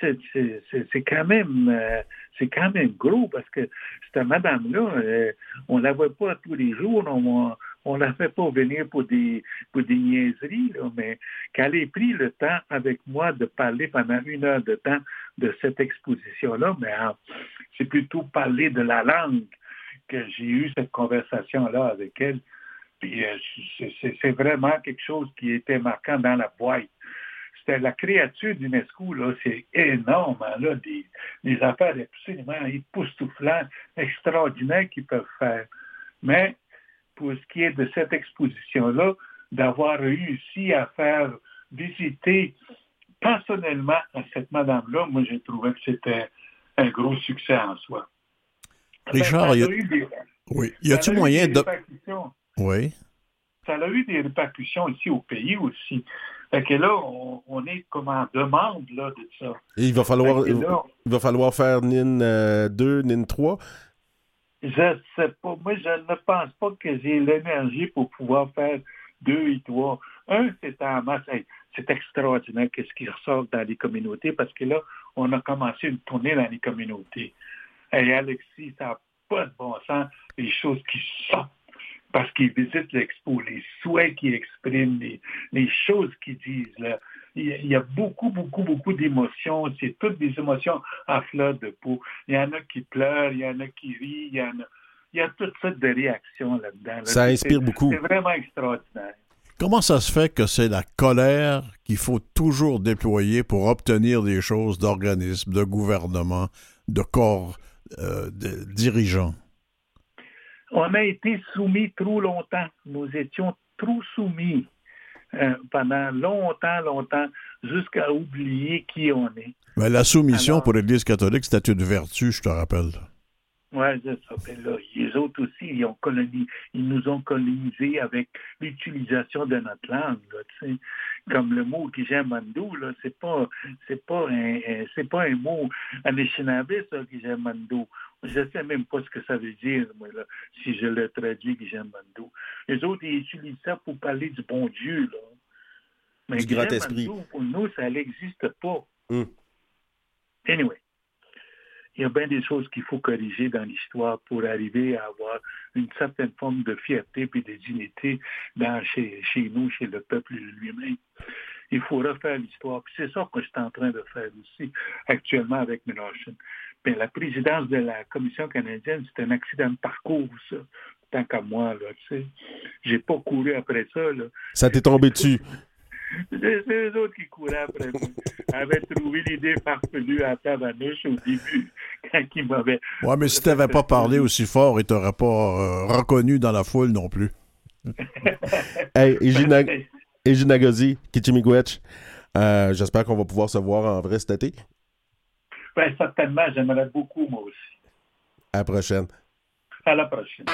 c'est quand même euh, c'est quand même gros parce que cette madame-là, euh, on la voit pas tous les jours, on, on la fait pas venir pour des pour des niaiseries, mais qu'elle ait pris le temps avec moi de parler pendant une heure de temps de cette exposition-là, mais hein, c'est plutôt parler de la langue que j'ai eu cette conversation-là avec elle. Puis euh, c'est vraiment quelque chose qui était marquant dans la boîte. C'était la créature d'UNESCO, là, c'est énorme, hein, là, des, affaires absolument époustouflantes, extraordinaires qu'ils peuvent faire. Mais pour ce qui est de cette exposition-là, d'avoir réussi à faire visiter personnellement à cette madame-là, moi j'ai trouvé que c'était un gros succès en soi. Richard, il y a... Oui. Y a-t-il moyen de. Oui. Ça a eu des répercussions ici au pays aussi. Fait que là, on, est comme en demande là, de ça. il va falloir, il va falloir faire NIN 2, euh, NIN 3. Je sais pas. Moi, je ne pense pas que j'ai l'énergie pour pouvoir faire deux et trois. Un, c'est en masse. C'est extraordinaire qu'est-ce qui ressort dans les communautés parce que là, on a commencé une tournée dans les communautés. Et Alexis, ça n'a pas de bon sens, les choses qui sortent parce qu'ils visitent l'expo, les souhaits qu'ils expriment, les, choses qu'ils disent. Là. Il, y a beaucoup, beaucoup, beaucoup d'émotions. C'est toutes des émotions à fleur de peau. Il y en a qui pleurent, il y en a qui rient, il y en a, il y a toutes sortes de réactions là-dedans. Ça inspire beaucoup. C'est vraiment extraordinaire. Comment ça se fait que c'est la colère qu'il faut toujours déployer pour obtenir des choses d'organismes, de gouvernements, de corps euh, de dirigeants? On a été soumis trop longtemps. Nous étions trop soumis euh, pendant longtemps, longtemps, jusqu'à oublier qui on est. Mais la soumission pour l'Église catholique, c'était une vertu, je te rappelle. Oui, c'est ça. Ben là, les autres aussi, ils, ont colonisé, ils nous ont colonisés avec l'utilisation de notre langue. Là, Comme le mot Kijamandou, là, c'est pas c'est pas un, c'est pas un mot anishinaabe, ça, Kijamandou. Je sais même pas ce que ça veut dire, moi, là, si je le traduis Kijamandou. Les autres, ils utilisent ça pour parler du bon Dieu, là. Mais du grand esprit. Pour nous, ça n'existe pas. Hum. Anyway il y a bien des choses qu'il faut corriger dans l'histoire pour arriver à avoir une certaine forme de fierté et de dignité dans, chez, chez nous, chez le peuple lui-même. Il faut refaire l'histoire. C'est ça que je suis en train de faire aussi actuellement avec Mélenchon. Mais la présidence de la Commission canadienne, c'est un accident de parcours, ça. Tant qu'à moi, là, tu sais. J'ai pas couru après ça. Ça t'est tombé dessus. C'est eux autres qui couraient après moi. avaient trouvé l'idée farfelue à Tavanouche au début, quand ils m'avaient. Ouais, mais si tu n'avais pas parlé aussi fort, ils t'auraient pas euh, reconnu dans la foule non plus. [laughs] hey, Ejina Gozi, Kichimigwech, euh, j'espère qu'on va pouvoir se voir en vrai cet été. Ben, certainement, j'aimerais beaucoup, moi aussi. À la prochaine. À la prochaine.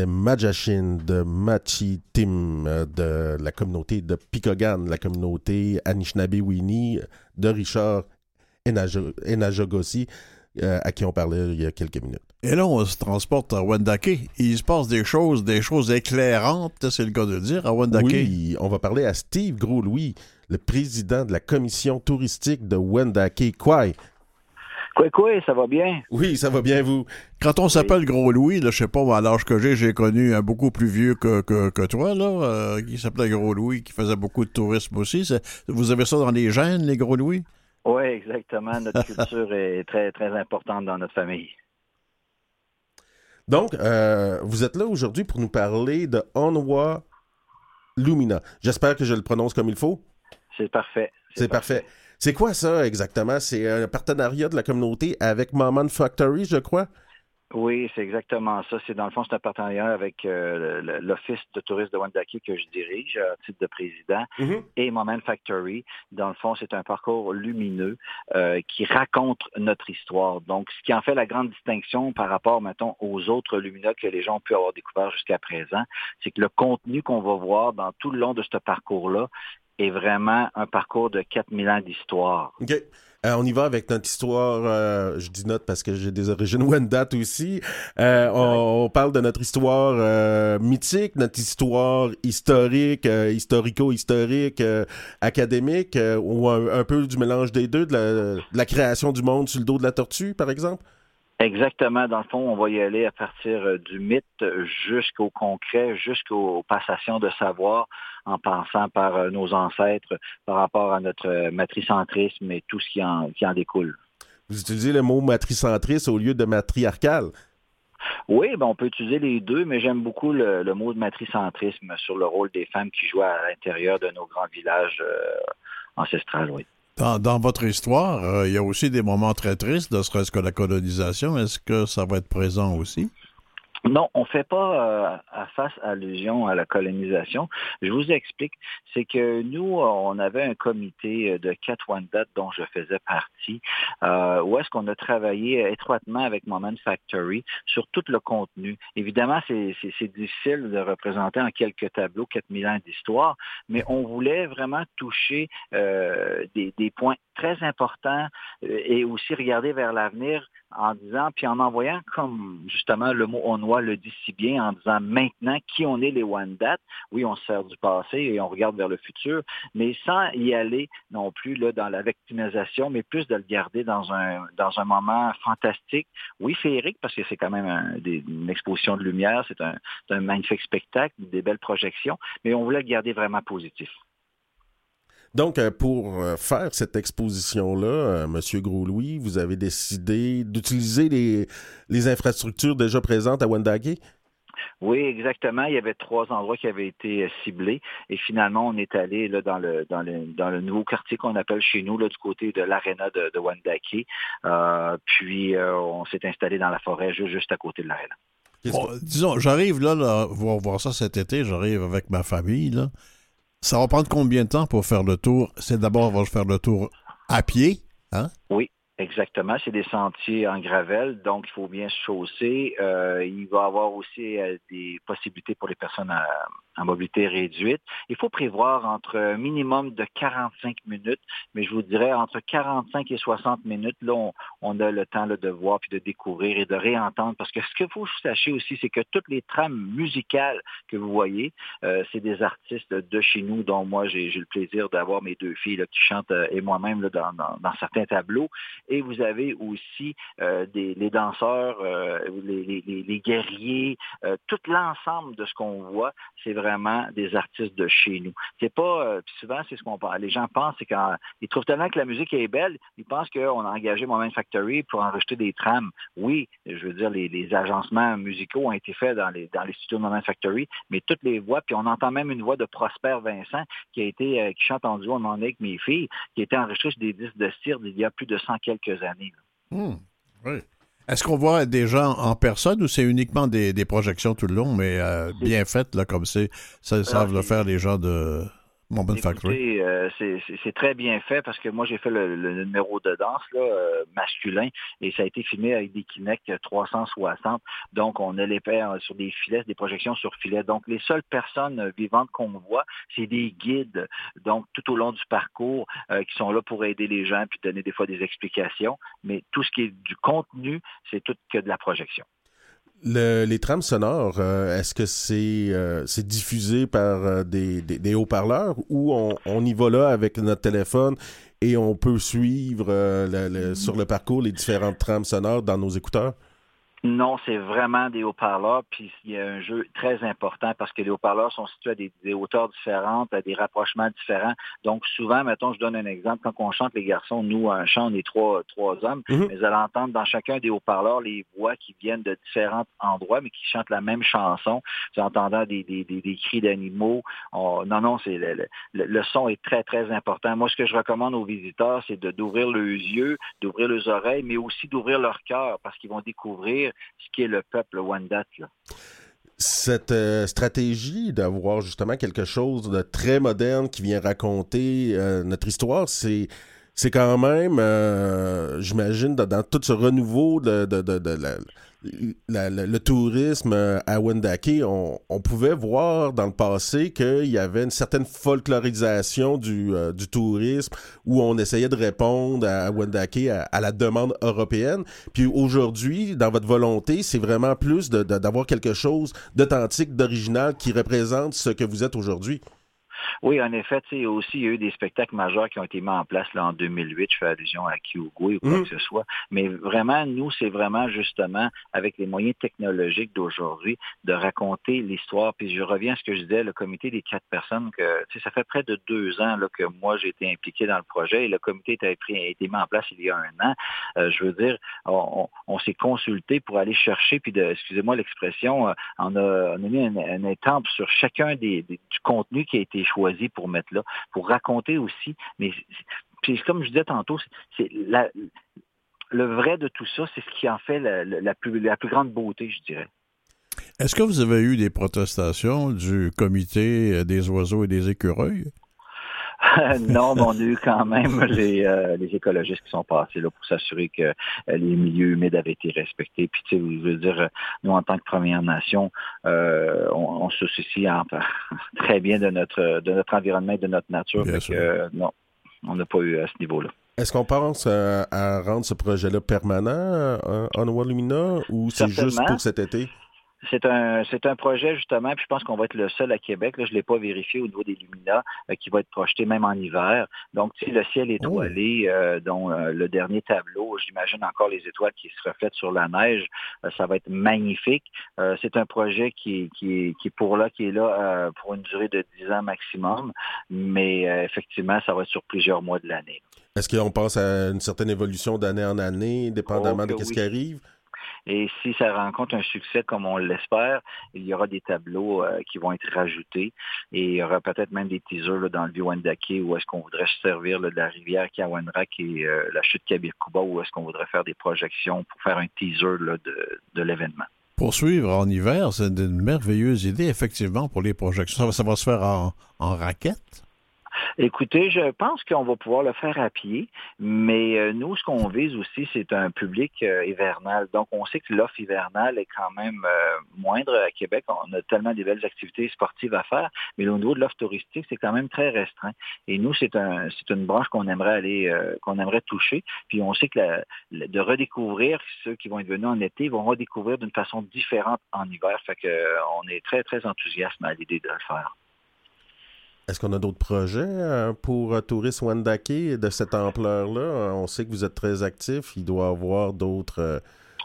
Entendait Majashin de Machi Tim euh, de la communauté de Pikogan, la communauté Anishinaabe-Winnie de Richard Enajogossi, euh, à qui on parlait il y a quelques minutes. Et là, on se transporte à Wendake. Il se passe des choses, des choses éclairantes, c'est le cas de dire, à Wendake. Oui, on va parler à Steve Gros-Louis, le président de la commission touristique de Wendake Kwai. Quoi, quoi, ça va bien? Oui, ça va bien, vous. Quand on s'appelle Gros Louis, là, je sais pas, à l'âge que j'ai, j'ai connu un beaucoup plus vieux que, que, que toi, là, euh, qui s'appelait Gros Louis, qui faisait beaucoup de tourisme aussi. Vous avez ça dans les gènes, les Gros Louis? Oui, exactement. Notre [laughs] culture est très, très importante dans notre famille. Donc, euh, vous êtes là aujourd'hui pour nous parler de Onwa Lumina. J'espère que je le prononce comme il faut. C'est parfait. C'est parfait. C'est quoi ça exactement? C'est un partenariat de la communauté avec Maman Factory, je crois? Oui, c'est exactement ça. C'est dans le fond, c'est un partenariat avec euh, l'Office de tourisme de Wendake que je dirige à titre de président Mhm. et Moment Factory. Dans le fond, c'est un parcours lumineux euh, qui raconte notre histoire. Donc, ce qui en fait la grande distinction par rapport, mettons, aux autres lumineux que les gens ont pu avoir découvert jusqu'à présent, c'est que le contenu qu'on va voir dans tout le long de ce parcours-là est vraiment un parcours de 4000 ans d'histoire. OK. Euh, on y va avec notre histoire, euh, je dis notre parce que j'ai des origines [laughs] Wendat aussi. Euh, on, on parle de notre histoire euh, mythique, notre histoire historique, euh, historico-historique, euh, académique, euh, ou un, un peu du mélange des deux, de la, de la création du monde sur le dos de la tortue, par exemple? Exactement. Dans le fond, on va y aller à partir euh, du mythe jusqu'au concret, jusqu'aux passations de savoir, en passant par euh, nos ancêtres, par rapport à notre euh, matricentrisme et tout ce qui en, qui en découle. Vous utilisez le mot matricentriste au lieu de matriarcal? Oui, ben on peut utiliser les deux, mais j'aime beaucoup le, le mot de matricentrisme sur le rôle des femmes qui jouent à l'intérieur de nos grands villages euh, ancestrales, oui. Dans, votre histoire, euh, il y a aussi des moments très tristes, ne serait-ce que la colonisation. Est-ce que ça va être présent aussi? Non, on ne fait pas euh, à face allusion à la colonisation. Je vous explique. C'est que nous, on avait un comité de Katwandat dont je faisais partie, euh, où est-ce qu'on a travaillé étroitement avec Moment Factory sur tout le contenu. Évidemment, c'est difficile de représenter en quelques tableaux 4000 ans d'histoire, mais on voulait vraiment toucher euh, des, des points très importants et aussi regarder vers l'avenir en disant, puis en envoyant comme justement le mot Onwa le dit si bien, en disant maintenant qui on est les Wendat. Oui, on se sert du passé et on regarde vers le futur, mais sans y aller non plus là, dans la victimisation, mais plus de le garder dans un, dans un moment fantastique. Oui, féerique, parce que c'est quand même un, une exposition de lumière, c'est un, un magnifique spectacle, des belles projections, mais on voulait le garder vraiment positif. Donc, euh, pour euh, faire cette exposition-là, euh, Monsieur Gros-Louis, vous avez décidé d'utiliser les, les infrastructures déjà présentes à Wendake? Oui, exactement. Il y avait trois endroits qui avaient été ciblés. Et finalement, on est allé là, dans, le, dans, le, dans le nouveau quartier qu'on appelle chez nous, là, du côté de l'aréna de, de Wendake. Euh, puis, euh, on s'est installé dans la forêt juste, juste à côté de l'aréna. Bon, disons, j'arrive là, là, voir, voir ça cet été, j'arrive avec ma famille. Là. Ça va prendre combien de temps pour faire le tour? C'est d'abord, on va faire le tour à pied, hein? Oui, exactement. C'est des sentiers en gravelle, donc il faut bien se chausser. Euh, il va y avoir aussi euh, des possibilités pour les personnes à, à, mobilité réduite. Il faut prévoir entre un minimum de 45 minutes, mais je vous dirais entre 45 et 60 minutes, là, on, a le temps de voir puis de découvrir et de réentendre. Parce que ce que vous sachiez aussi, c'est que toutes les trames musicales que vous voyez, euh, c'est des artistes de chez nous, dont moi j'ai le plaisir d'avoir mes deux filles qui chantent euh, et moi-même dans, certains tableaux. Et vous avez aussi euh, des, les danseurs, les, les, guerriers, tout l'ensemble de ce qu'on voit, c'est vraiment des artistes de chez nous. C'est pas, euh, souvent c'est ce qu'on parle. Les gens pensent, c'est quand ils trouvent tellement que la musique est belle, ils pensent qu'on a engagé Moment Factory pour enregistrer des trames. Oui, je veux dire, les, agencements musicaux ont été faits dans les, dans les studios de Moment Factory, mais toutes les voix, puis on entend même une voix de Prosper Vincent qui a été, euh, qui chante en duo en avec mes filles, qui a été enregistrée sur des disques de cire il y a plus de 100 quelques années. Mmh, oui. Est-ce qu'on voit des gens en personne ou c'est uniquement des, des, projections tout le long, mais euh, bien faites, là, comme c'est, ça savent le faire les gens de Euh, c'est très bien fait parce que moi, j'ai fait le, numéro de danse là, euh, masculin et ça a été filmé avec des Kinect 360. Donc, on a les pères sur des filets, des projections sur filets. Donc, les seules personnes vivantes qu'on voit, c'est des guides, donc tout au long du parcours, euh, qui sont là pour aider les gens puis donner des fois des explications. Mais tout ce qui est du contenu, c'est tout que de la projection les trames sonores, euh, est-ce que c'est euh, diffusé par euh, des, haut-parleurs ou on, y va là avec notre téléphone et on peut suivre sur le parcours les différentes trames sonores dans nos écouteurs? Non, c'est vraiment des haut-parleurs, puis il y a un jeu très important parce que les haut-parleurs sont situés à des, hauteurs différentes, à des rapprochements différents. Donc souvent, mettons, je donne un exemple, quand on chante les garçons, nous, un chant, on est trois, trois hommes, mhm. mais vous allez entendre dans chacun des haut-parleurs les voix qui viennent de différents endroits, mais qui chantent la même chanson. Vous entendez des, des, des, cris d'animaux. non, non, c'est le, le, son est très, très important. Moi, ce que je recommande aux visiteurs, c'est d'ouvrir leurs yeux, d'ouvrir leurs oreilles, mais aussi d'ouvrir leur cœur parce qu'ils vont découvrir ce qui est le peuple Wendat. Cette euh, stratégie d'avoir justement quelque chose de très moderne qui vient raconter euh, notre histoire, c'est c'est quand même, euh, j'imagine, dans, tout ce renouveau de, le tourisme à Wendake, on, pouvait voir dans le passé qu'il y avait une certaine folklorisation du, euh, tourisme où on essayait de répondre à Wendake à, la demande européenne. Puis aujourd'hui, dans votre volonté, c'est vraiment plus d'avoir quelque chose d'authentique, d'original qui représente ce que vous êtes aujourd'hui. Oui, en effet, tu sais, aussi, il y a eu des spectacles majeurs qui ont été mis en place là, en 2008. Je fais allusion à Kyugu ou quoi mm. que ce soit. Mais vraiment, nous, c'est vraiment justement avec les moyens technologiques d'aujourd'hui de raconter l'histoire. Puis je reviens à ce que je disais, le comité des quatre personnes, que tu sais, ça fait près de deux ans là, que moi, j'ai été impliqué dans le projet et le comité a été, mis en place il y a un an. Euh, je veux dire, on, s'est consulté pour aller chercher, puis de, excusez-moi l'expression, euh, on, a, mis un, un sur chacun des, du contenu qui a été choisi pour mettre là, pour raconter aussi. Mais puis comme je disais tantôt, c'est le vrai de tout ça, c'est ce qui en fait la, plus, la plus grande beauté, je dirais. Est-ce que vous avez eu des protestations du comité des oiseaux et des écureuils? [laughs] non, mais on a eu quand même les, euh, les écologistes qui sont passés là pour s'assurer que euh, les milieux humides avaient été respectés. Puis, tu sais, je veux dire, nous, en tant que Première Nation, euh, on, se soucie [laughs] très bien de notre, de notre environnement et de notre nature. non, on n'a pas eu à ce niveau-là. Est-ce qu'on pense à, rendre ce projet-là permanent en Lumina ou c'est juste pour cet été? C'est un, c'est un projet justement, puis je pense qu'on va être le seul à Québec. Là, je ne l'ai pas vérifié au niveau des Lumina, euh, qui va être projeté même en hiver. Donc, tu sais, le ciel étoilé, oh. euh, dont euh, le dernier tableau, j'imagine encore les étoiles qui se reflètent sur la neige, ça va être magnifique. c'est un projet qui, qui, qui est pour là, qui est là pour une durée de 10 ans maximum, mais effectivement, ça va être sur plusieurs mois de l'année. Est-ce qu'on pense à une certaine évolution d'année en année, dépendamment oh, de ce qui arrive? Et si ça rencontre un succès comme on l'espère, il y aura des tableaux euh, qui vont être rajoutés et il y aura peut-être même des teasers dans le vieux Wendake où est-ce qu'on voudrait se servir de la rivière Kawanrak et euh, la chute Kabir-Kuba où est-ce qu'on voudrait faire des projections pour faire un teaser de, l'événement. Poursuivre en hiver, c'est une merveilleuse idée, effectivement, pour les projections. Ça va, se faire en raquette? Écoutez, je pense qu'on va pouvoir le faire à pied, mais euh, nous, ce qu'on vise aussi, c'est un public euh, hivernal. Donc, on sait que l'offre hivernale est quand même euh, moindre à Québec. On a tellement de belles activités sportives à faire, mais au niveau de l'offre touristique, c'est quand même très restreint. Et nous, c'est un, une branche qu'on aimerait aller, qu'on aimerait toucher. Puis on sait que de redécouvrir ceux qui vont être venus en été, vont redécouvrir d'une façon différente en hiver. Fait que on est très, très enthousiaste à l'idée de le faire. Est-ce qu'on a d'autres projets euh, pour euh, Tourisme Wendake de cette ampleur-là? On sait que vous êtes très actif. Il doit y avoir d'autres. Euh,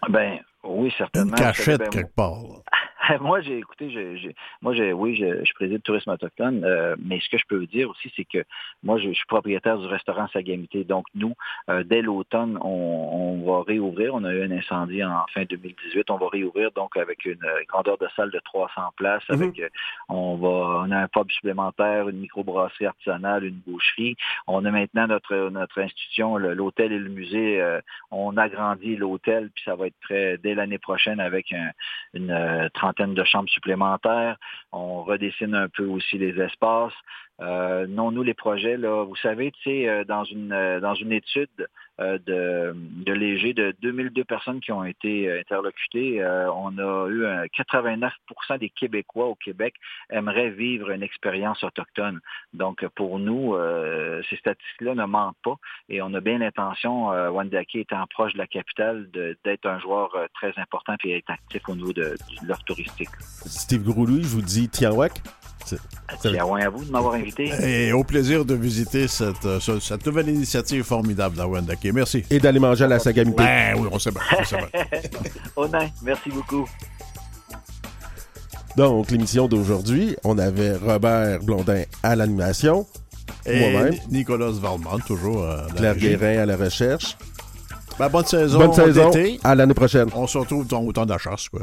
ben oui, certainement. Une cachette ben, quelque part. [laughs] [laughs] moi, j'ai écouté, j'ai, moi, j'ai, oui, je, je préside tourisme autochtone, euh, mais ce que je peux vous dire aussi, c'est que moi, je, suis propriétaire du restaurant Sagamité. Donc, nous, euh, dès l'automne, on, va réouvrir. On a eu un incendie en fin 2018. On va réouvrir donc avec une grandeur de salle de 300 places. Mhm. Avec, euh, on va, on a un pub supplémentaire, une microbrasserie artisanale, une boucherie. On a maintenant notre notre institution, l'hôtel et le musée. on agrandit l'hôtel, puis ça va être prêt dès l'année prochaine avec une trentaine de chambres supplémentaires. On redessine un peu aussi les espaces. Euh, non, nous, les projets, là, vous savez, tu sais, euh, dans une euh, dans une étude de, de Léger de 2002 personnes qui ont été interlocutées, on a eu 89 des Québécois au Québec aimeraient vivre une expérience autochtone. Donc, pour nous, ces statistiques-là ne mentent pas et on a bien l'intention, Wandake étant proche de la capitale, d'être un joueur très important et être actif au niveau de, de l'offre touristique. Steve Groulouis, je vous dis Tianwak. Tiens à vous de m'avoir invité. Et au plaisir de visiter cette, euh, cette nouvelle initiative formidable Merci. Et d'aller manger à la Sagamité. Ben oui, on sait bien. Honnête, [laughs] merci beaucoup. Donc, l'émission d'aujourd'hui, on avait Robert Blondin à l'animation. Moi-même. Nicolas Valmont, toujours. Euh, Claire Guérin à la recherche. Ben, bonne saison. Bonne saison. À l'année prochaine. On se retrouve au temps de la chasse, quoi.